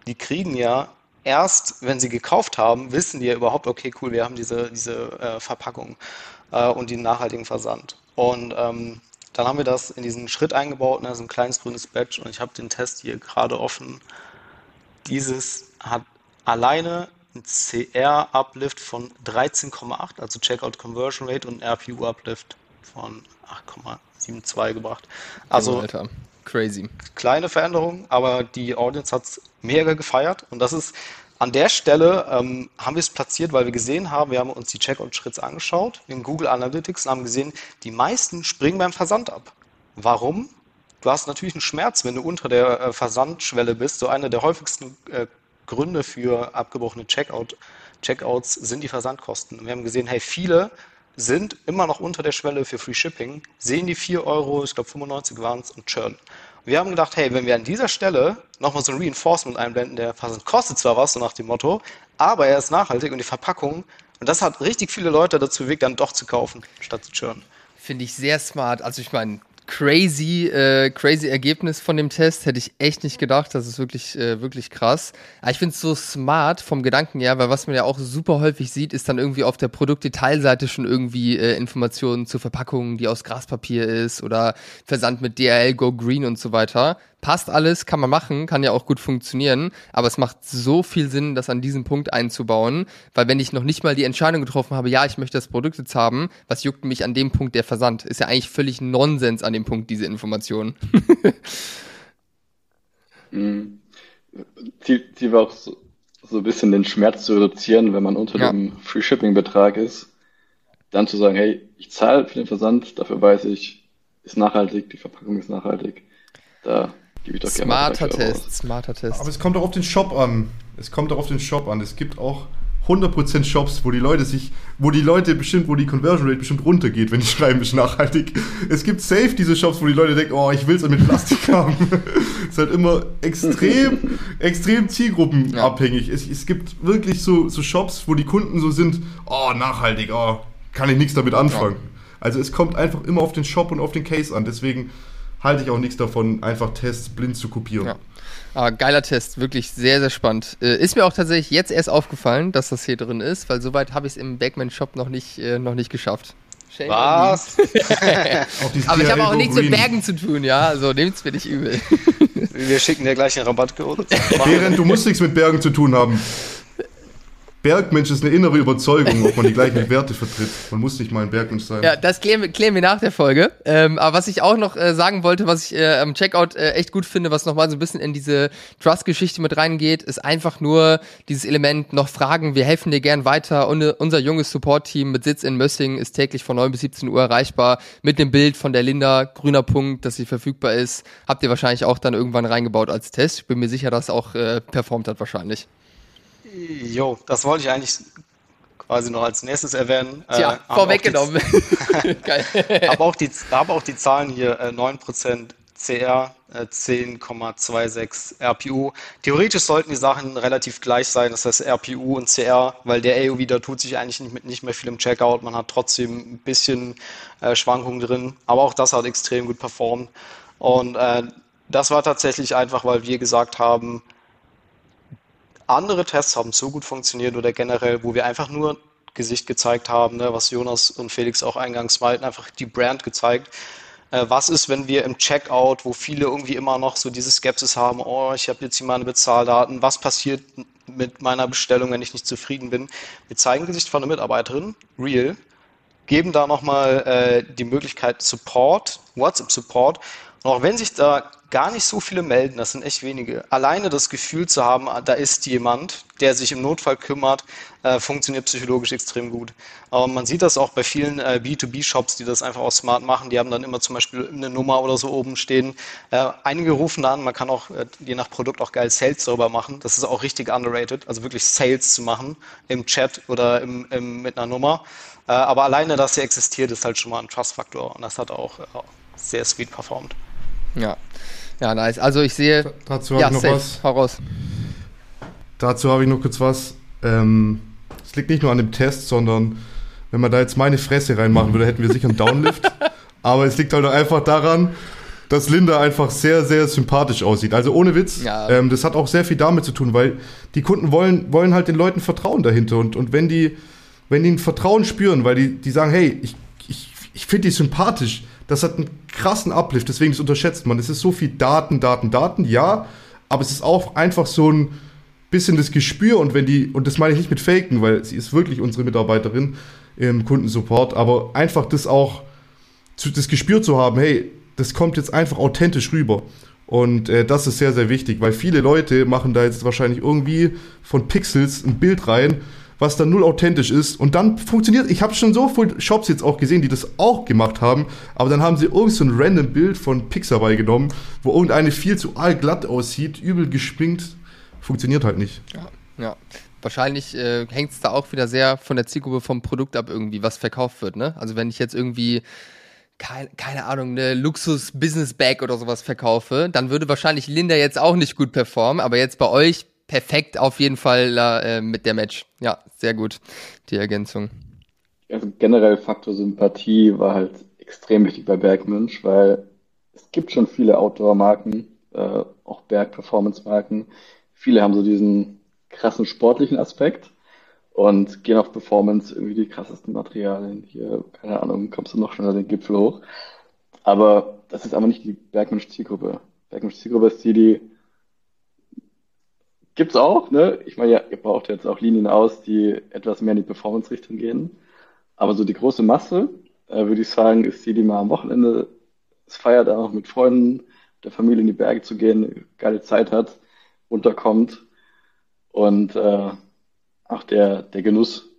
die kriegen ja erst, wenn sie gekauft haben, wissen die ja überhaupt, okay, cool, wir haben diese, diese äh, Verpackung äh, und den nachhaltigen Versand. Und ähm, dann haben wir das in diesen Schritt eingebaut, ne, so ein kleines grünes Badge und ich habe den Test hier gerade offen. Dieses hat alleine ein CR-Uplift von 13,8, also Checkout Conversion Rate und RPU-Uplift von 8,72 gebracht. Also Alter. Crazy. Kleine Veränderung, aber die Audience hat es mega gefeiert. Und das ist an der Stelle, ähm, haben wir es platziert, weil wir gesehen haben, wir haben uns die Checkout-Schritts angeschaut in Google Analytics und haben gesehen, die meisten springen beim Versand ab. Warum? Du hast natürlich einen Schmerz, wenn du unter der äh, Versandschwelle bist. So einer der häufigsten äh, Gründe für abgebrochene Checkout, Checkouts sind die Versandkosten. Und wir haben gesehen, hey, viele sind immer noch unter der Schwelle für Free Shipping, sehen die 4 Euro, ich glaube 95 waren es und churn. Wir haben gedacht, hey, wenn wir an dieser Stelle nochmal so ein Reinforcement einblenden, der kostet zwar was, so nach dem Motto, aber er ist nachhaltig und die Verpackung, und das hat richtig viele Leute dazu bewegt, dann doch zu kaufen, statt zu churn. Finde ich sehr smart. Also ich meine, crazy, äh, crazy Ergebnis von dem Test. Hätte ich echt nicht gedacht. Das ist wirklich, äh, wirklich krass. Aber ich finde es so smart vom Gedanken her, weil was man ja auch super häufig sieht, ist dann irgendwie auf der Produktdetailseite schon irgendwie äh, Informationen zur Verpackung, die aus Graspapier ist oder Versand mit DRL Go Green und so weiter passt alles, kann man machen, kann ja auch gut funktionieren, aber es macht so viel Sinn, das an diesem Punkt einzubauen, weil wenn ich noch nicht mal die Entscheidung getroffen habe, ja, ich möchte das Produkt jetzt haben, was juckt mich an dem Punkt der Versand? Ist ja eigentlich völlig Nonsens an dem Punkt, diese Information. mhm. Ziel, Ziel war auch so, so, ein bisschen den Schmerz zu reduzieren, wenn man unter ja. dem Free Shipping Betrag ist. dann zu sagen, hey, ich zahle für den Versand, dafür weiß ich, ist nachhaltig, die Verpackung ist nachhaltig. Da gebe ich doch gerne Smarter Test, smarter Test. Aber es kommt auch auf den Shop an. Es kommt auch auf den Shop an. Es gibt auch 100% Shops, wo die Leute sich, wo die Leute bestimmt, wo die Conversion Rate bestimmt runtergeht, wenn die schreiben, ist nachhaltig. Es gibt safe diese Shops, wo die Leute denken, oh, ich will es mit Plastik haben. es ist halt immer extrem, extrem zielgruppenabhängig. Ja. Es, es gibt wirklich so, so Shops, wo die Kunden so sind, oh, nachhaltig, oh, kann ich nichts damit anfangen. Ja. Also es kommt einfach immer auf den Shop und auf den Case an. Deswegen halte ich auch nichts davon, einfach Tests blind zu kopieren. Ja. Ah, geiler Test, wirklich sehr, sehr spannend. Äh, ist mir auch tatsächlich jetzt erst aufgefallen, dass das hier drin ist, weil soweit habe ich es im Backman-Shop noch nicht, äh, noch nicht geschafft. Shame Was? Aber ich habe auch nichts mit Bergen zu tun, ja, also nehmt es mir nicht übel. Wir schicken dir gleich einen Rabattcode. Während du musst nichts mit Bergen zu tun haben. Bergmensch ist eine innere Überzeugung, ob man die gleichen Werte vertritt. Man muss nicht mal ein Bergmensch sein. Ja, das klären wir, klären wir nach der Folge. Ähm, aber was ich auch noch äh, sagen wollte, was ich äh, am Checkout äh, echt gut finde, was nochmal so ein bisschen in diese Trust-Geschichte mit reingeht, ist einfach nur dieses Element noch fragen, wir helfen dir gern weiter. Und, unser junges Support-Team mit Sitz in Mössing ist täglich von 9 bis 17 Uhr erreichbar mit dem Bild von der Linda, grüner Punkt, dass sie verfügbar ist. Habt ihr wahrscheinlich auch dann irgendwann reingebaut als Test. Ich bin mir sicher, dass auch äh, performt hat wahrscheinlich. Jo, das wollte ich eigentlich quasi noch als nächstes erwähnen. Tja, äh, vorweggenommen. Geil. habe auch, die, auch die Zahlen hier, äh, 9% CR, äh, 10,26 RPU. Theoretisch sollten die Sachen relativ gleich sein, das heißt RPU und CR, weil der AOV, da tut sich eigentlich nicht, nicht mehr viel im Checkout, man hat trotzdem ein bisschen äh, Schwankungen drin, aber auch das hat extrem gut performt. Und äh, das war tatsächlich einfach, weil wir gesagt haben, andere Tests haben so gut funktioniert oder generell, wo wir einfach nur Gesicht gezeigt haben, ne, was Jonas und Felix auch eingangs meinten, einfach die Brand gezeigt. Äh, was ist, wenn wir im Checkout, wo viele irgendwie immer noch so diese Skepsis haben, oh, ich habe jetzt hier meine Bezahldaten, was passiert mit meiner Bestellung, wenn ich nicht zufrieden bin? Wir zeigen Gesicht von einer Mitarbeiterin, real, geben da nochmal äh, die Möglichkeit Support, WhatsApp-Support. Auch wenn sich da gar nicht so viele melden, das sind echt wenige. Alleine das Gefühl zu haben, da ist jemand, der sich im Notfall kümmert, äh, funktioniert psychologisch extrem gut. Aber man sieht das auch bei vielen äh, B2B-Shops, die das einfach auch smart machen. Die haben dann immer zum Beispiel eine Nummer oder so oben stehen. Äh, einige rufen da an, man kann auch äh, je nach Produkt auch geil Sales darüber machen. Das ist auch richtig underrated, also wirklich Sales zu machen im Chat oder im, im, mit einer Nummer. Äh, aber alleine, dass sie existiert, ist halt schon mal ein Trust-Faktor und das hat auch äh, sehr sweet performt. Ja, ja, nice. Also ich sehe. dazu habe ja, ich noch safe. was. Heraus. Dazu habe ich noch kurz was. Ähm, es liegt nicht nur an dem Test, sondern wenn man da jetzt meine Fresse reinmachen würde, hätten wir sicher einen Downlift. Aber es liegt halt einfach daran, dass Linda einfach sehr, sehr sympathisch aussieht. Also ohne Witz, ja. ähm, das hat auch sehr viel damit zu tun, weil die Kunden wollen, wollen halt den Leuten Vertrauen dahinter. Und, und wenn die, wenn die ein Vertrauen spüren, weil die, die sagen, hey, ich, ich, ich finde die sympathisch, das hat einen krassen Uplift, deswegen ist unterschätzt man. Es ist so viel Daten, Daten, Daten, ja, aber es ist auch einfach so ein bisschen das Gespür und wenn die, und das meine ich nicht mit Faken, weil sie ist wirklich unsere Mitarbeiterin im Kundensupport, aber einfach das auch, das Gespür zu haben, hey, das kommt jetzt einfach authentisch rüber. Und äh, das ist sehr, sehr wichtig, weil viele Leute machen da jetzt wahrscheinlich irgendwie von Pixels ein Bild rein was dann null authentisch ist. Und dann funktioniert, ich habe schon so viele Shops jetzt auch gesehen, die das auch gemacht haben, aber dann haben sie irgend so ein random Bild von Pixabay genommen, wo irgendeine viel zu allglatt aussieht, übel gespinkt. Funktioniert halt nicht. Ja, ja. Wahrscheinlich äh, hängt es da auch wieder sehr von der Zielgruppe vom Produkt ab, irgendwie, was verkauft wird. Ne? Also wenn ich jetzt irgendwie keine, keine Ahnung, eine Luxus-Business-Bag oder sowas verkaufe, dann würde wahrscheinlich Linda jetzt auch nicht gut performen, aber jetzt bei euch perfekt auf jeden Fall äh, mit der Match. Ja, sehr gut, die Ergänzung. Also generell Faktor Sympathie war halt extrem wichtig bei Bergmünch, weil es gibt schon viele Outdoor-Marken, äh, auch Berg-Performance-Marken. Viele haben so diesen krassen sportlichen Aspekt und gehen auf Performance irgendwie die krassesten Materialien. Hier, keine Ahnung, kommst du noch schneller den Gipfel hoch. Aber das ist aber nicht die Bergmensch-Zielgruppe. Bergmensch-Zielgruppe ist die, die Gibt's auch, ne? Ich meine, ja, ihr braucht jetzt auch Linien aus, die etwas mehr in die Performance-Richtung gehen. Aber so die große Masse, äh, würde ich sagen, ist die, die mal am Wochenende es feiert, auch mit Freunden, der Familie in die Berge zu gehen, geile Zeit hat, runterkommt und äh, auch der, der Genuss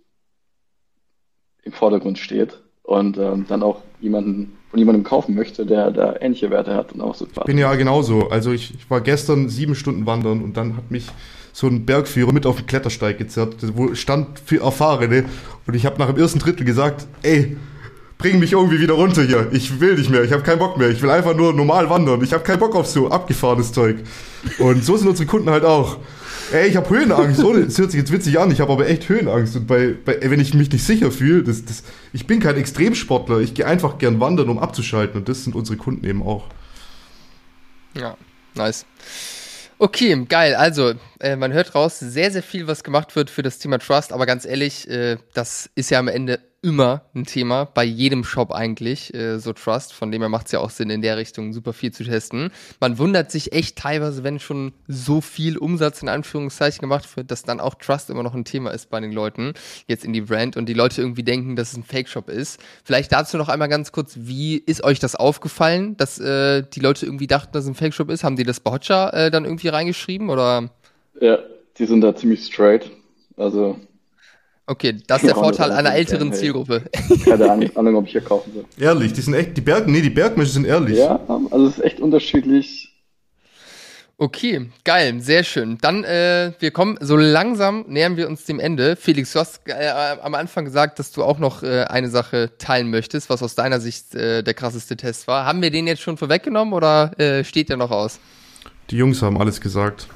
im Vordergrund steht und ähm, dann auch jemanden von jemandem kaufen möchte, der da ähnliche Werte hat und auch so. Ich bin ja genauso. Also ich, ich war gestern sieben Stunden wandern und dann hat mich so ein Bergführer mit auf den Klettersteig gezerrt, wo stand für Erfahrene und ich habe nach dem ersten Drittel gesagt, ey, bring mich irgendwie wieder runter hier. Ich will nicht mehr, ich habe keinen Bock mehr. Ich will einfach nur normal wandern. Ich habe keinen Bock auf so abgefahrenes Zeug. Und so sind unsere Kunden halt auch. Ey, ich habe Höhenangst. Ohne, es hört sich jetzt witzig an, ich habe aber echt Höhenangst. Und bei, bei, wenn ich mich nicht sicher fühle, das, das, ich bin kein Extremsportler. Ich gehe einfach gern wandern, um abzuschalten. Und das sind unsere Kunden eben auch. Ja, nice. Okay, geil. Also, äh, man hört raus, sehr, sehr viel, was gemacht wird für das Thema Trust. Aber ganz ehrlich, äh, das ist ja am Ende immer ein Thema, bei jedem Shop eigentlich, äh, so Trust. Von dem her macht es ja auch Sinn, in der Richtung super viel zu testen. Man wundert sich echt teilweise, wenn schon so viel Umsatz in Anführungszeichen gemacht wird, dass dann auch Trust immer noch ein Thema ist bei den Leuten, jetzt in die Brand und die Leute irgendwie denken, dass es ein Fake-Shop ist. Vielleicht dazu noch einmal ganz kurz, wie ist euch das aufgefallen, dass äh, die Leute irgendwie dachten, dass es ein Fake-Shop ist? Haben die das bei Hotjar äh, dann irgendwie reingeschrieben oder? Ja, die sind da ziemlich straight. Also Okay, das ist der Vorteil einer älteren hey, Zielgruppe. Keine Ahnung, ob ich hier kaufen soll. Ehrlich, die sind echt, die Berg, nee, die Bergmische sind ehrlich. Ja, also es ist echt unterschiedlich. Okay, geil, sehr schön. Dann, äh, wir kommen so langsam, nähern wir uns dem Ende. Felix, du hast äh, am Anfang gesagt, dass du auch noch äh, eine Sache teilen möchtest, was aus deiner Sicht äh, der krasseste Test war. Haben wir den jetzt schon vorweggenommen oder äh, steht der noch aus? Die Jungs haben alles gesagt.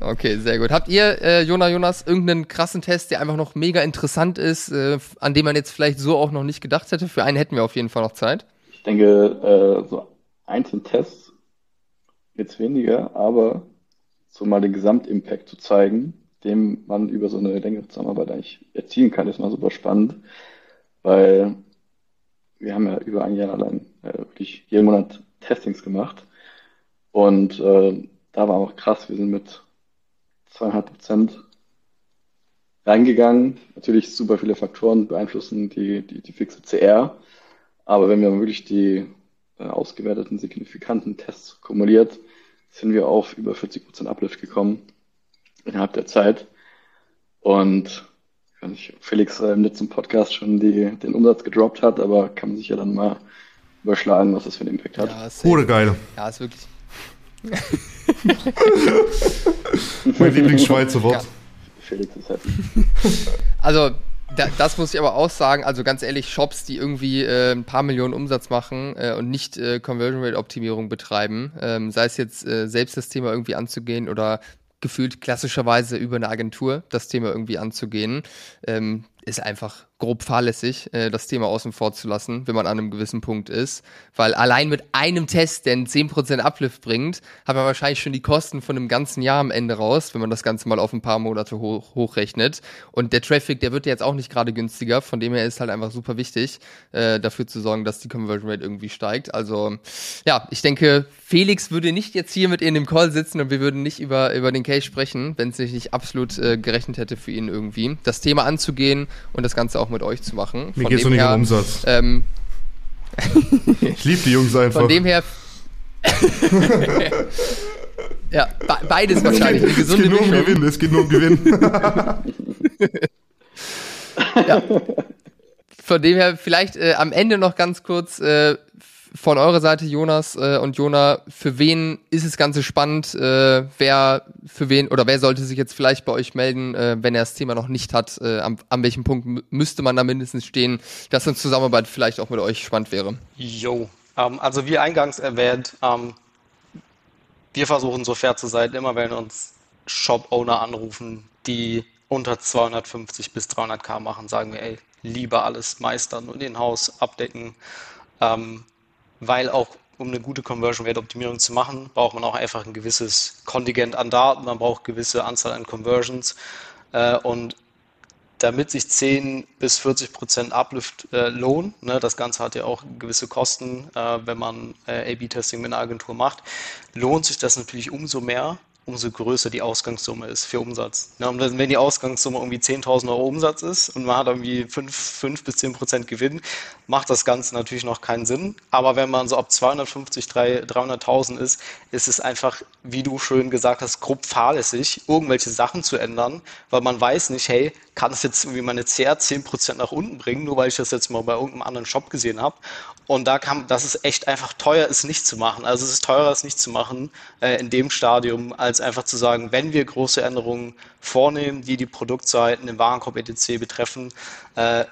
Okay, sehr gut. Habt ihr, äh, Jona Jonas, irgendeinen krassen Test, der einfach noch mega interessant ist, äh, an dem man jetzt vielleicht so auch noch nicht gedacht hätte? Für einen hätten wir auf jeden Fall noch Zeit. Ich denke, äh, so einzelne Tests jetzt weniger, aber so mal den Gesamtimpact zu zeigen, den man über so eine längere Zusammenarbeit eigentlich erzielen kann, ist mal super spannend, weil wir haben ja über ein Jahr allein äh, wirklich jeden Monat Testings gemacht und äh, da war auch krass, wir sind mit zweieinhalb Prozent reingegangen. Natürlich super viele Faktoren beeinflussen die, die, die fixe CR. Aber wenn wir wirklich die äh, ausgewerteten signifikanten Tests kumuliert, sind wir auf über 40 Prozent Uplift gekommen innerhalb der Zeit. Und kann ich, Felix äh, im letzten Podcast schon die, den Umsatz gedroppt hat, aber kann man sich ja dann mal überschlagen, was das für einen Impact hat. Ja, Oder geil. Ja, ist wirklich. mein Lieblingsschweizer Wort. Ja. Felix ist happy. Also, da, das muss ich aber auch sagen, also ganz ehrlich, Shops, die irgendwie äh, ein paar Millionen Umsatz machen äh, und nicht äh, Conversion Rate Optimierung betreiben, ähm, sei es jetzt äh, selbst das Thema irgendwie anzugehen oder gefühlt klassischerweise über eine Agentur das Thema irgendwie anzugehen, ähm, ist einfach grob fahrlässig, äh, das Thema außen vor zu lassen, wenn man an einem gewissen Punkt ist. Weil allein mit einem Test, der einen 10% Uplift bringt, hat man wahrscheinlich schon die Kosten von einem ganzen Jahr am Ende raus, wenn man das Ganze mal auf ein paar Monate hoch, hochrechnet. Und der Traffic, der wird jetzt auch nicht gerade günstiger. Von dem her ist halt einfach super wichtig, äh, dafür zu sorgen, dass die Conversion Rate irgendwie steigt. Also ja, ich denke, Felix würde nicht jetzt hier mit in dem Call sitzen und wir würden nicht über, über den Case sprechen, wenn es sich nicht absolut äh, gerechnet hätte für ihn irgendwie. Das Thema anzugehen und das Ganze auch mit euch zu machen. Mir geht es um Umsatz. Ähm, ich liebe die Jungs einfach. Von dem her. ja, be beides wahrscheinlich. Eine gesunde es geht nur um Gewinn. Es geht nur um Gewinn. ja. Von dem her vielleicht äh, am Ende noch ganz kurz äh, von eurer Seite, Jonas äh, und Jona, für wen ist das Ganze spannend? Äh, wer für wen oder wer sollte sich jetzt vielleicht bei euch melden, äh, wenn er das Thema noch nicht hat? Äh, an, an welchem Punkt müsste man da mindestens stehen, dass eine Zusammenarbeit vielleicht auch mit euch spannend wäre? Jo, ähm, also wie eingangs erwähnt, ähm, wir versuchen so fair zu sein, immer wenn uns Shop-Owner anrufen, die unter 250 bis 300k machen, sagen wir, ey, lieber alles meistern und in Haus abdecken. Ähm, weil auch um eine gute Conversion Rate Optimierung zu machen, braucht man auch einfach ein gewisses Kontingent an Daten, man braucht eine gewisse Anzahl an Conversions. Äh, und damit sich 10 bis 40 Prozent Uplift äh, lohnt, ne, das Ganze hat ja auch gewisse Kosten, äh, wenn man äh, A-B-Testing mit einer Agentur macht, lohnt sich das natürlich umso mehr, umso größer die Ausgangssumme ist für Umsatz. Ja, und wenn die Ausgangssumme irgendwie 10.000 Euro Umsatz ist und man hat irgendwie 5, 5 bis 10 Prozent Gewinn, macht das Ganze natürlich noch keinen Sinn. Aber wenn man so ab 250, 300.000 ist, ist es einfach, wie du schön gesagt hast, grob fahrlässig, irgendwelche Sachen zu ändern, weil man weiß nicht, hey, kann es jetzt irgendwie meine CR 10 Prozent nach unten bringen, nur weil ich das jetzt mal bei irgendeinem anderen Shop gesehen habe. Und da kann, das ist echt einfach teuer, es nicht zu machen. Also es ist teurer, es nicht zu machen äh, in dem Stadium, als einfach zu sagen, wenn wir große Änderungen vornehmen, die die Produktseiten, den Warenkorb etc. betreffen, äh,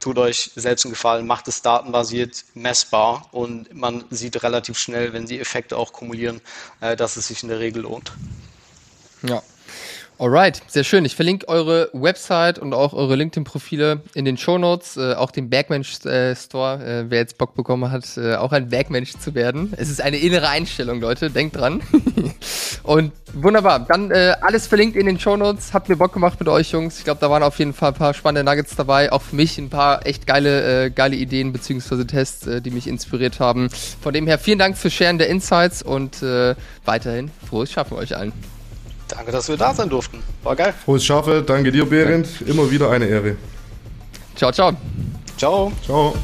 tut euch selbst einen Gefallen, macht es datenbasiert messbar und man sieht relativ schnell, wenn die Effekte auch kumulieren, äh, dass es sich in der Regel lohnt. Ja, Alright, sehr schön. Ich verlinke eure Website und auch eure LinkedIn-Profile in den Show Notes, äh, auch den Bergmensch äh, Store, äh, wer jetzt Bock bekommen hat, äh, auch ein Bergmensch zu werden. Es ist eine innere Einstellung, Leute, denkt dran. und wunderbar, dann äh, alles verlinkt in den Show Notes. Hat mir Bock gemacht mit euch, Jungs. Ich glaube, da waren auf jeden Fall ein paar spannende Nuggets dabei. Auch für mich ein paar echt geile, äh, geile Ideen bzw. Tests, äh, die mich inspiriert haben. Von dem her vielen Dank fürs Sharen der Insights und äh, weiterhin frohes Schaffen euch allen. Danke, dass wir da sein durften. War geil. Frohes Schafe, danke dir, Behrendt. Immer wieder eine Ehre. Ciao, ciao. Ciao. Ciao.